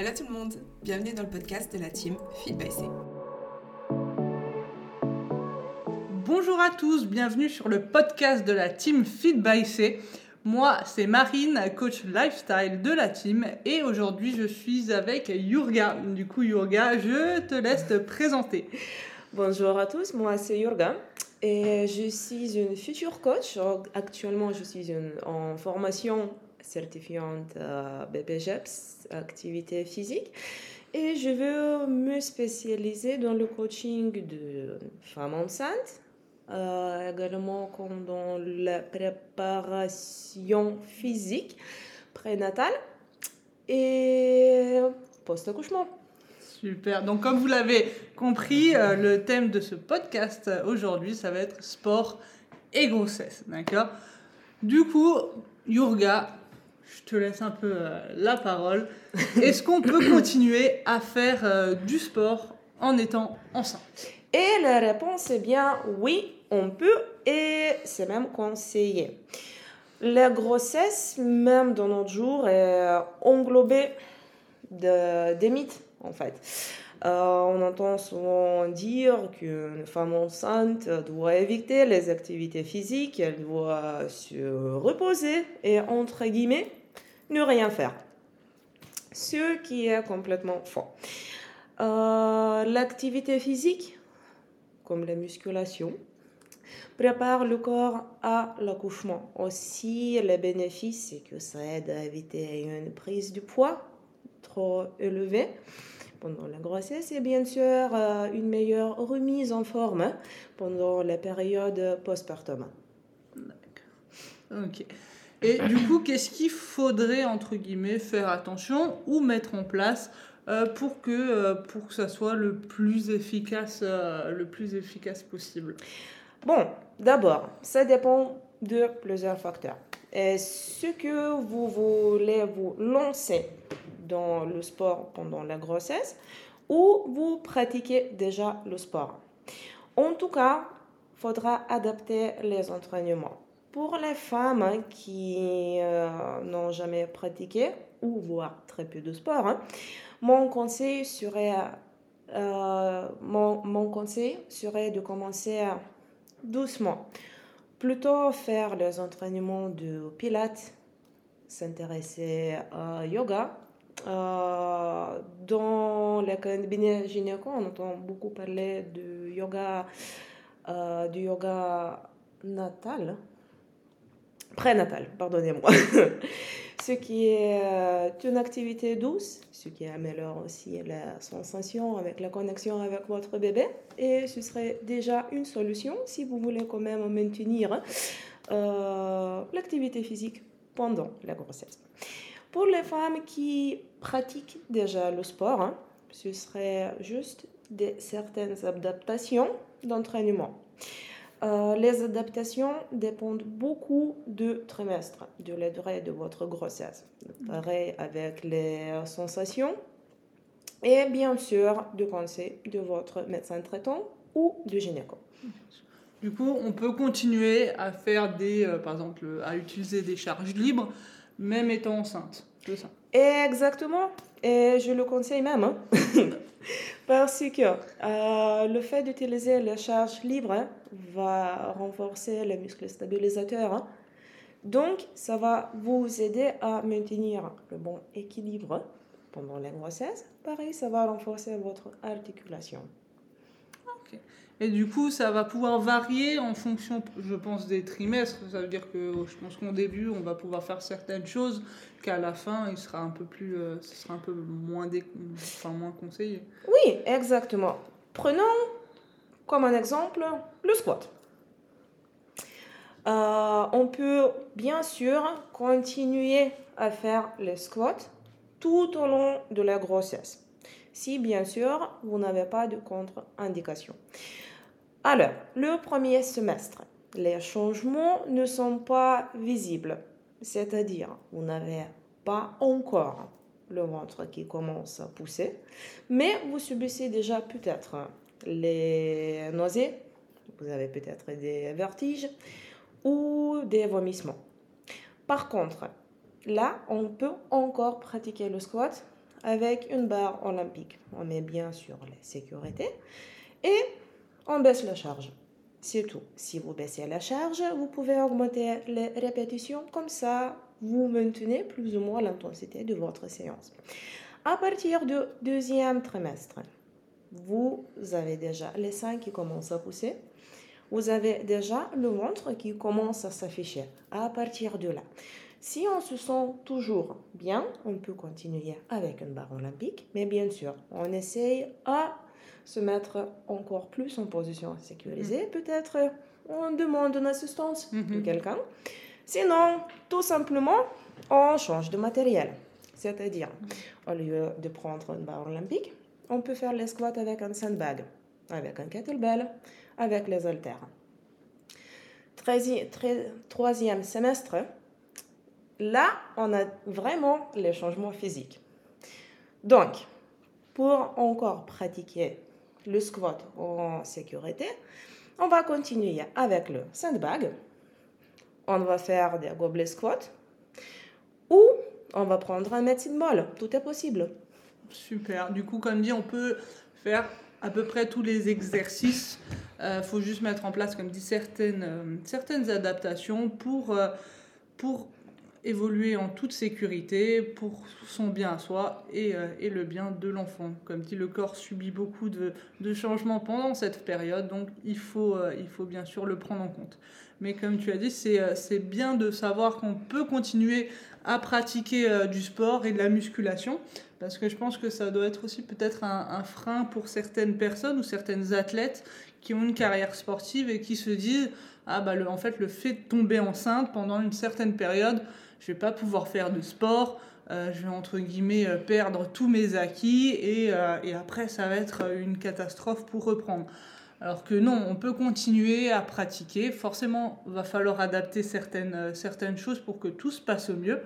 Hello tout le monde, bienvenue dans le podcast de la team Feed by C. Bonjour à tous, bienvenue sur le podcast de la team Feed by C. Moi, c'est Marine, coach lifestyle de la team, et aujourd'hui je suis avec Yurga. Du coup, Yurga, je te laisse te présenter. Bonjour à tous, moi c'est Yurga et je suis une future coach. Actuellement, je suis en formation certifiante BPGEPS, activité physique. Et je veux me spécialiser dans le coaching de femmes enceintes, euh, également dans la préparation physique prénatale et post-accouchement. Super. Donc, comme vous l'avez compris, euh, le thème de ce podcast euh, aujourd'hui, ça va être sport et grossesse. D'accord? Du coup, Yurga, je te laisse un peu euh, la parole. Est-ce qu'on peut continuer à faire euh, du sport en étant enceinte? Et la réponse est bien oui, on peut et c'est même conseillé. La grossesse, même dans notre jour, est englobée de, des mythes en fait. Euh, on entend souvent dire qu'une femme enceinte doit éviter les activités physiques, elle doit se reposer et, entre guillemets, ne rien faire. Ce qui est complètement faux. Euh, l'activité physique, comme la musculation, prépare le corps à l'accouchement. Aussi, le bénéfice, c'est que ça aide à éviter une prise de poids trop élevée pendant la grossesse et bien sûr euh, une meilleure remise en forme pendant la période postpartum. D'accord. Ok. Et du coup, qu'est-ce qu'il faudrait, entre guillemets, faire attention ou mettre en place euh, pour, que, euh, pour que ça soit le plus efficace, euh, le plus efficace possible? Bon, d'abord, ça dépend de plusieurs facteurs. Est-ce que vous voulez vous lancer dans le sport pendant la grossesse ou vous pratiquez déjà le sport En tout cas, il faudra adapter les entraînements. Pour les femmes hein, qui euh, n'ont jamais pratiqué ou voire très peu de sport, hein, mon conseil serait euh, mon, conseil serait de commencer doucement. Plutôt faire les entraînements de pilates, s'intéresser à yoga. Euh, dans les cabinets gynéco, on entend beaucoup parler de yoga, euh, du yoga natal, prénatal, pardonnez-moi. ce qui est euh, une activité douce, ce qui améliore aussi la sensation avec la connexion avec votre bébé. Et ce serait déjà une solution si vous voulez quand même maintenir euh, l'activité physique pendant la grossesse. Pour les femmes qui pratiquent déjà le sport, hein, ce serait juste des, certaines adaptations d'entraînement. Euh, les adaptations dépendent beaucoup de trimestres, de la durée de votre grossesse. Pareil avec les sensations et bien sûr de conseils de votre médecin traitant ou de gynéco. Du coup, on peut continuer à faire des, euh, par exemple, à utiliser des charges libres, même étant enceinte. C'est ça? Exactement. Et je le conseille même. Hein. Parce que euh, le fait d'utiliser les charges libres hein, va renforcer les muscles stabilisateurs. Hein. Donc, ça va vous aider à maintenir le bon équilibre pendant la grossesse. Pareil, ça va renforcer votre articulation. Ok. Et du coup, ça va pouvoir varier en fonction, je pense, des trimestres. Ça veut dire que je pense qu'au début, on va pouvoir faire certaines choses qu'à la fin, il sera un peu plus, euh, ce sera un peu moins, dé... enfin, moins conseillé. Oui, exactement. Prenons comme un exemple le squat. Euh, on peut bien sûr continuer à faire le squat tout au long de la grossesse, si bien sûr vous n'avez pas de contre-indication. Alors, le premier semestre, les changements ne sont pas visibles, c'est-à-dire vous n'avez pas encore le ventre qui commence à pousser, mais vous subissez déjà peut-être les nausées, vous avez peut-être des vertiges ou des vomissements. Par contre, là, on peut encore pratiquer le squat avec une barre olympique. On met bien sûr la sécurité et on baisse la charge. C'est tout. Si vous baissez la charge, vous pouvez augmenter les répétitions. Comme ça, vous maintenez plus ou moins l'intensité de votre séance. À partir du deuxième trimestre, vous avez déjà les seins qui commencent à pousser. Vous avez déjà le ventre qui commence à s'afficher. À partir de là, si on se sent toujours bien, on peut continuer avec une barre olympique, mais bien sûr, on essaye à se mettre encore plus en position sécurisée. Mm. Peut-être on demande une assistance de Mhm. quelqu'un. Sinon, tout simplement, on change de matériel. C'est-à-dire, au lieu de prendre une barre olympique, on peut faire les squats avec un sandbag, avec un kettlebell, avec les haltères. Troisième semestre, là, on a vraiment les changements physiques. Donc, pour encore pratiquer le squat en sécurité, on va continuer avec le sandbag. On va faire des gobelets squats ou on va prendre un medicine ball. Tout est possible. Super. Du coup, comme dit, on peut faire à peu près tous les exercices. Il faut juste mettre en place, comme dit, certaines, euh, certaines adaptations pour, euh, pour évoluer en toute sécurité, pour son bien à soi et, euh, et le bien de l'enfant. Comme dit, le corps subit beaucoup de, de changements pendant cette période, donc il faut, euh, il faut bien sûr le prendre en compte. Mais comme tu as dit, c'est euh, bien de savoir qu'on peut continuer à pratiquer du sport et de la musculation, parce que je pense que ça doit être aussi peut-être un, un frein pour certaines personnes ou certaines athlètes qui ont une carrière sportive et qui se disent ah bah le, en fait le fait de tomber enceinte pendant une certaine période, je vais pas pouvoir faire de sport, euh, je vais entre guillemets euh, perdre tous mes acquis et, euh, et après ça va être une catastrophe pour reprendre. Alors que non, on peut continuer à pratiquer. Forcément, va falloir adapter certaines, certaines choses pour que tout se passe au mieux.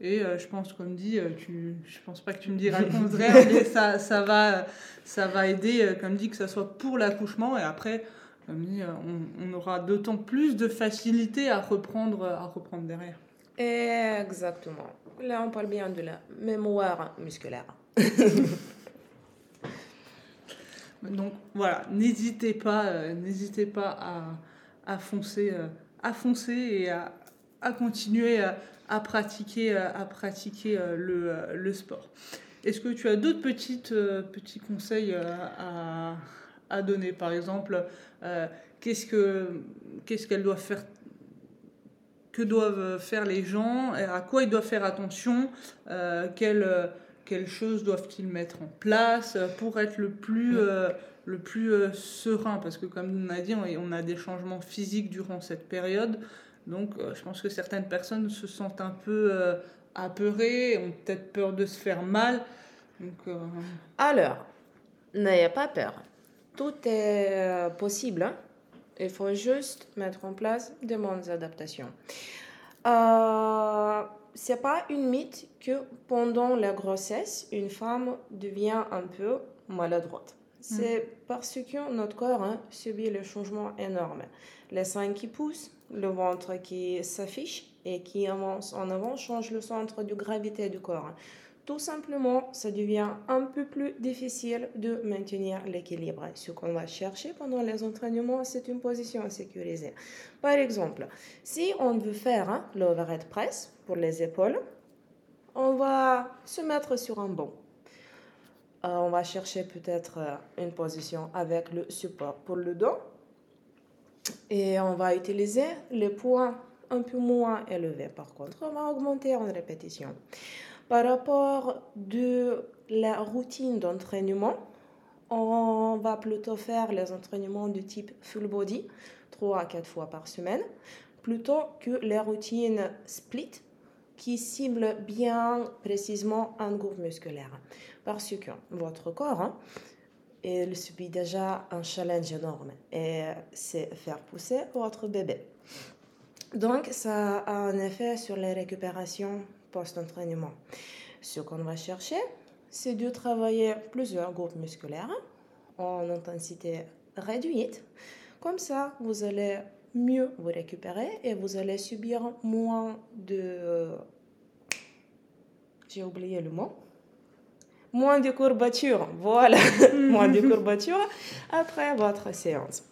Et je pense, comme dit, tu, je pense pas que tu me diras le contraire, mais ça, ça, va, ça va aider, comme dit, que ce soit pour l'accouchement. Et après, comme dit, on, on aura d'autant plus de facilité à reprendre, à reprendre derrière. Exactement. Là, on parle bien de la mémoire musculaire. Donc voilà, n'hésitez pas, euh, n'hésitez pas à, foncer, euh, à foncer et à, continuer à, à pratiquer, euh, à pratiquer euh, le, euh, sport. Est-ce que tu as d'autres petites, euh, petits conseils euh, à, donner? Par exemple, euh, qu'est-ce que qu'est-ce qu'elles doivent faire que doivent faire les gens, et à quoi ils doivent faire attention, euh, quelles, euh, quelles choses doivent-ils mettre en place euh, pour être le plus, euh, le plus euh, serein Parce que comme on a dit, on, a des changements physiques durant cette période. Donc euh, je pense que certaines personnes se sentent un peu euh, apeurées, ont peut-être peur de se faire mal. Donc, euh, Alors, n'ayez pas peur. Tout est euh, possible. hein. Il faut juste mettre en place de bonnes adaptations. Euh, c'est pas une mythe que pendant la grossesse, une femme devient un peu maladroite. C'est parce que notre corps hein, subit le changement énorme. Les seins qui poussent, le ventre qui s'affiche et qui avance en avant change le centre de gravité du corps. Tout simplement, ça devient un peu plus difficile de maintenir l'équilibre. Ce qu'on va chercher pendant les entraînements, c'est une position sécurisée. Par exemple, si on veut faire hein, l'overhead press pour les épaules, on va se mettre sur un banc. Euh, on va chercher peut-être euh, une position avec le support pour le dos. Et on va utiliser les poids un peu moins élevés. Par contre, on va augmenter en répétition. Par rapport de la routine d'entraînement, on va plutôt faire les entraînements de type full body, 3 à 4 fois par semaine, plutôt que les routines split qui ciblent bien précisément un groupe musculaire. Parce que votre corps, hein, il subit déjà un challenge énorme et c'est faire pousser votre bébé. Donc, ça a un effet sur les récupérations post-entraînement. Ce qu'on va chercher, c'est de travailler plusieurs groupes musculaires en intensité réduite. Comme ça, vous allez mieux vous récupérer et vous allez subir moins de... J'ai oublié le mot. moins de courbatures. Voilà, moins de courbatures après votre séance.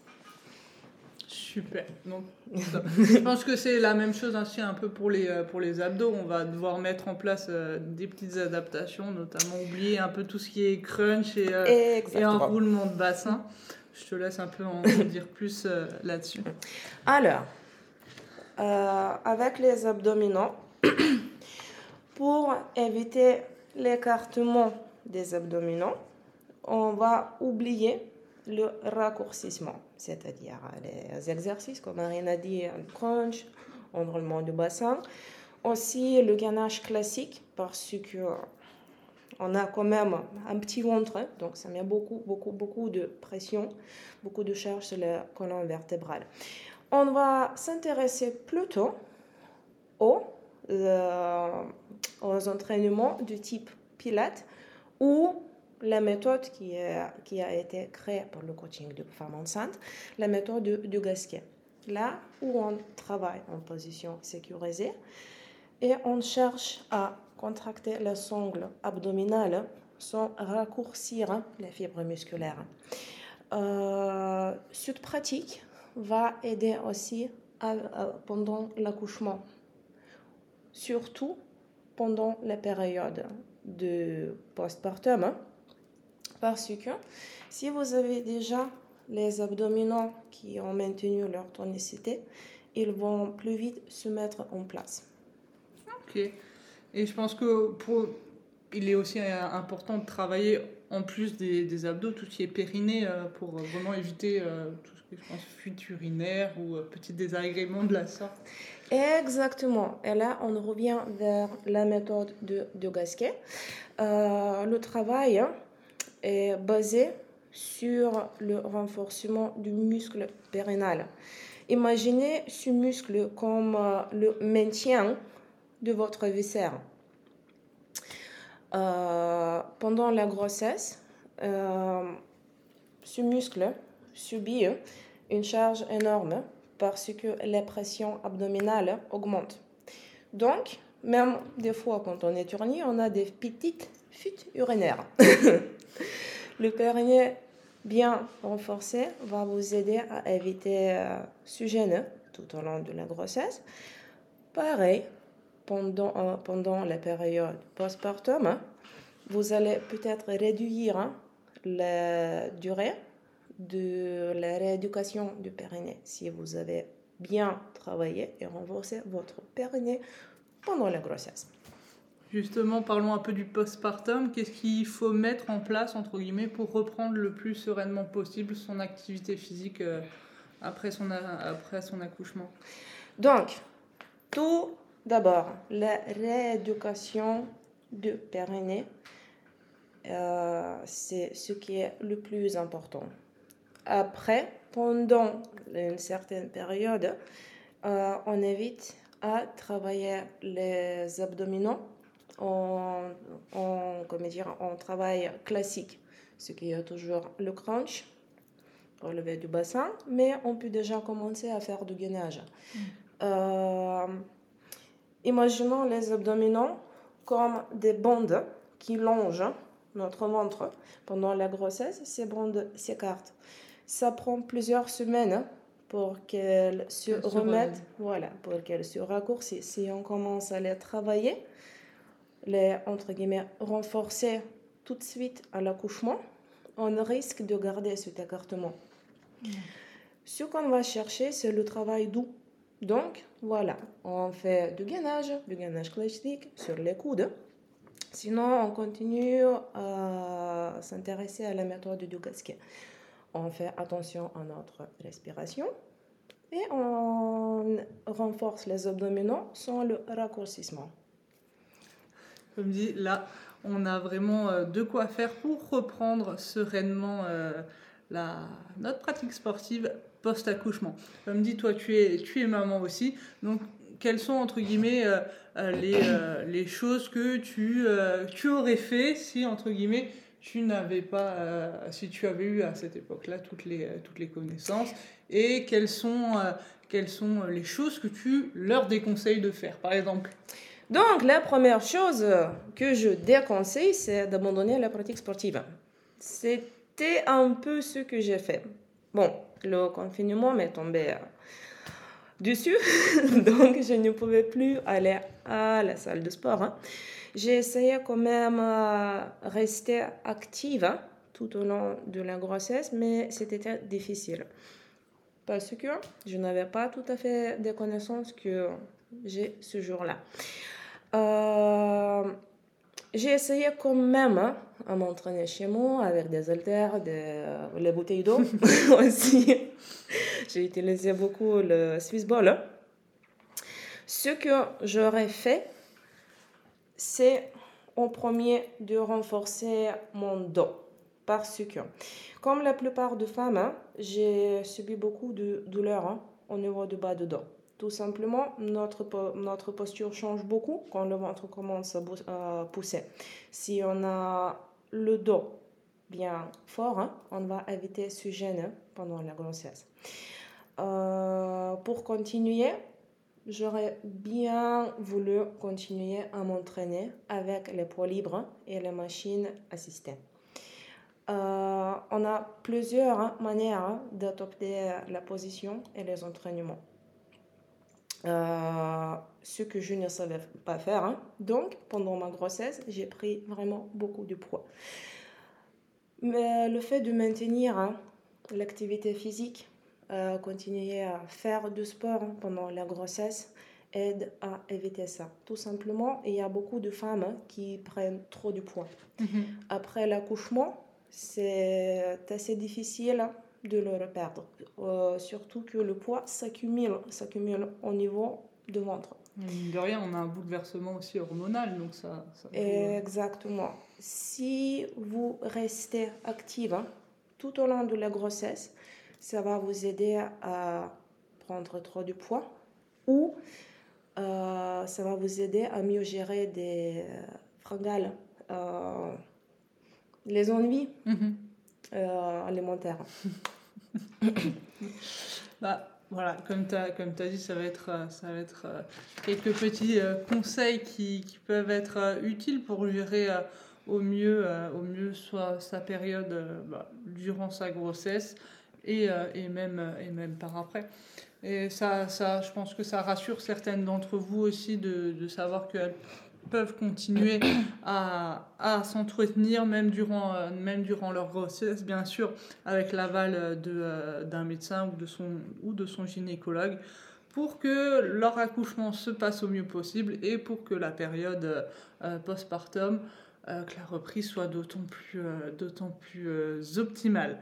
Super. Donc, je pense que c'est la même chose ainsi un peu pour les, euh, pour les abdos. On va devoir mettre en place euh, des petites adaptations, notamment oublier un peu tout ce qui est crunch et, euh, et enroulement de bassin. Je te laisse un peu en dire plus là-dessus. Alors, avec les abdominaux, pour éviter l'écartement des abdominaux, on va oublier le raccourcissement, c'est-à-dire les exercices, comme Marine a dit, crunch, enroulement du bassin. Aussi le gainage classique, parce que on a quand même un petit ventre, donc ça met beaucoup, beaucoup, beaucoup de pression, beaucoup de charge sur la colonne vertébrale. On va s'intéresser plutôt aux, euh, aux entraînements du type Pilates ou la méthode qui a, été créée pour le coaching de femmes enceintes, la méthode du, Gasquet. Là où on travaille en position sécurisée et on cherche à contracter la sangle abdominale sans raccourcir les fibres musculaires. Euh, cette pratique va aider aussi pendant l'accouchement, surtout pendant la période de postpartum parce que si vous avez déjà les abdominaux qui ont maintenu leur tonicité, ils vont plus vite se mettre en place. Ok. Et je pense que pour, il est aussi important de travailler en plus des, des abdos, tout ce qui est périnée, euh, pour vraiment éviter euh, tout ce qui est, je pense, fuite urinaire ou euh, petit désagrément de la sorte. Exactement. Et là, on revient vers la méthode de, de Gasquet. le travail hein, est basé sur le renforcement du muscle périnal. Imaginez ce muscle comme euh, le maintien de votre viscère. Euh, pendant la grossesse, euh, ce muscle subit une charge énorme parce que la pression abdominale augmente. Donc, même des fois quand on est tourné, on a des petites fuite urinaire. le périnée bien renforcé va vous aider à éviter euh, ce gêne tout au long de la grossesse. Pareil, pendant, euh, pendant la période postpartum, hein, vous allez peut-être réduire hein, la durée de la rééducation du périnée si vous avez bien travaillé et renforcé votre périnée pendant la grossesse. Justement, parlons un peu du postpartum. Qu'est-ce qu'il faut mettre en place, entre guillemets, pour reprendre le plus sereinement possible son activité physique euh, après, son, accouchement? Donc, tout d'abord, la rééducation du périnée, euh, c'est ce qui est le plus important. Après, pendant une certaine période, euh, on évite à travailler les abdominaux en, en, dire, en travail classique, ce qui est toujours le crunch, relevé du bassin, mais on peut déjà commencer à faire du gainage. Mm. Euh, imaginons les abdominaux comme des bandes qui longent notre ventre pendant la grossesse. Ces bandes s'écartent. Ça prend plusieurs semaines pour qu'elles se remettent, voilà, pour qu'elles se raccourcissent. Si on commence à les travailler, les entre guillemets renforcer tout de suite à l'accouchement, on risque de garder cet écartement. Ce qu'on va chercher, c'est le travail doux. Donc, voilà, on fait du gainage, du gainage classique sur les coudes. Sinon, on continue à s'intéresser à la méthode du casquet. On fait attention à notre respiration et on renforce les abdominaux sans le raccourcissement. Comme dit, là, on a vraiment euh, de quoi faire pour reprendre sereinement euh, la, notre pratique sportive post-accouchement. Comme dit, toi, tu es, tu es maman aussi. Donc, quelles sont, entre guillemets, euh, les, les, choses que tu, tu aurais fait si, entre guillemets, tu n'avais pas, si tu avais eu à cette époque-là toutes les, toutes les connaissances et quelles sont, quelles sont les choses que tu leur déconseilles de faire, par exemple Donc, la première chose que je déconseille, c'est d'abandonner la pratique sportive. C'était un peu ce que j'ai fait. Bon, le confinement m'est tombé dessus, donc je ne pouvais plus aller à la salle de sport. hein. J'ai essayé quand même de rester active hein, tout au long de la grossesse, mais c'était difficile. Parce que je n'avais pas tout à fait des connaissances que j'ai ce jour-là. Euh, j'ai essayé quand même hein, à m'entraîner chez moi avec des haltères, des, les bouteilles d'eau aussi. J'ai utilisé beaucoup le Swiss Ball. hein. Ce que j'aurais fait, c'est en premier de renforcer mon dos. Parce que, comme la plupart des femmes, hein, j'ai subi beaucoup de douleurs hein, au niveau du bas du dos. Tout simplement, notre, notre posture change beaucoup quand le ventre commence à, pousser. Si on a le dos bien fort, hein, on va éviter ce gêne hein, pendant la grossesse. Euh, pour continuer, j'aurais bien voulu continuer à m'entraîner avec les poids libres et les machines assistées. Euh, on a plusieurs hein, manières hein, d'adopter la position et les entraînements. Euh, ce que je ne savais pas faire. hein. Donc, pendant ma grossesse, j'ai pris vraiment beaucoup de poids. Mais le fait de maintenir hein, l'activité physique, euh, continuer à faire du sport hein, pendant la grossesse, aide à éviter ça. Tout simplement, il y a beaucoup de femmes hein, qui prennent trop de poids. Après l'accouchement, c'est assez difficile de le reperdre. Euh, surtout que le poids s'accumule, s'accumule au niveau du ventre. De rien, on a un bouleversement aussi hormonal, donc ça. ça peut- Exactement. Si vous restez active hein, tout au long de la grossesse, ça va vous aider à prendre trop de poids ou euh, ça va vous aider à mieux gérer des euh, fringales, euh, les ennuis Mhm. Euh, alimentaires. Bah, voilà, comme tu as, comme t'as dit, ça va être, euh, ça va être euh, quelques petits euh, conseils qui, qui peuvent être utiles pour gérer au, mieux, au mieux soit sa période bah, durant sa grossesse et, et, même, et même par après. Et ça, ça, je pense que ça rassure certaines d'entre vous aussi de, de savoir qu'elles peuvent continuer à, à s'entretenir même durant, euh, même durant leur grossesse, bien sûr, avec l'aval de, euh, d'un médecin ou de, son, ou de son gynécologue, pour que leur accouchement se passe au mieux possible et pour que la période euh, postpartum, euh, que la reprise soit d'autant plus, euh, d'autant plus euh, optimale.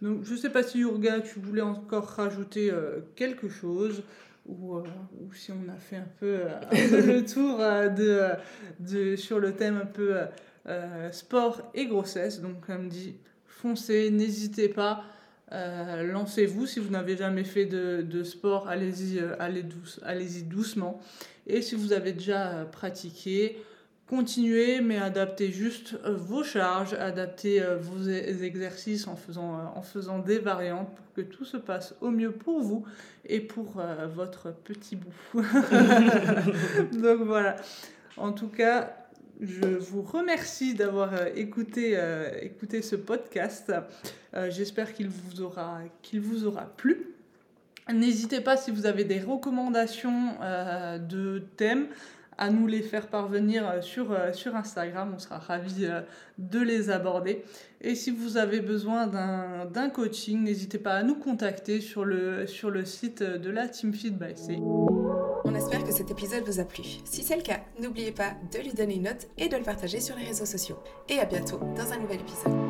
Donc, je ne sais pas si Yurga, tu voulais encore rajouter euh, quelque chose ou, euh, ou si on a fait un peu, euh, le tour euh, de, sur le thème un peu sport et grossesse. Donc, comme dit, foncez, n'hésitez pas, lancez-vous. Si vous n'avez jamais fait de, sport, allez-y allez allez doucement. Et si vous avez déjà pratiqué, continuez, mais adaptez juste euh, vos charges, adaptez euh, vos e- exercices en faisant, euh, en faisant des variantes pour que tout se passe au mieux pour vous et pour votre petit bout. Donc voilà. En tout cas, je vous remercie d'avoir écouté, ce podcast. J'espère qu'il vous, aura, vous aura plu. N'hésitez pas si vous avez des recommandations de thèmes à nous les faire parvenir euh, sur, euh, sur Instagram. On sera ravis euh, de les aborder. Et si vous avez besoin d'un d'un coaching, n'hésitez pas à nous contacter sur le, sur le site de la Team Feed by C. On espère que cet épisode vous a plu. Si c'est le cas, n'oubliez pas de lui donner une note et de le partager sur les réseaux sociaux. Et à bientôt dans un nouvel épisode.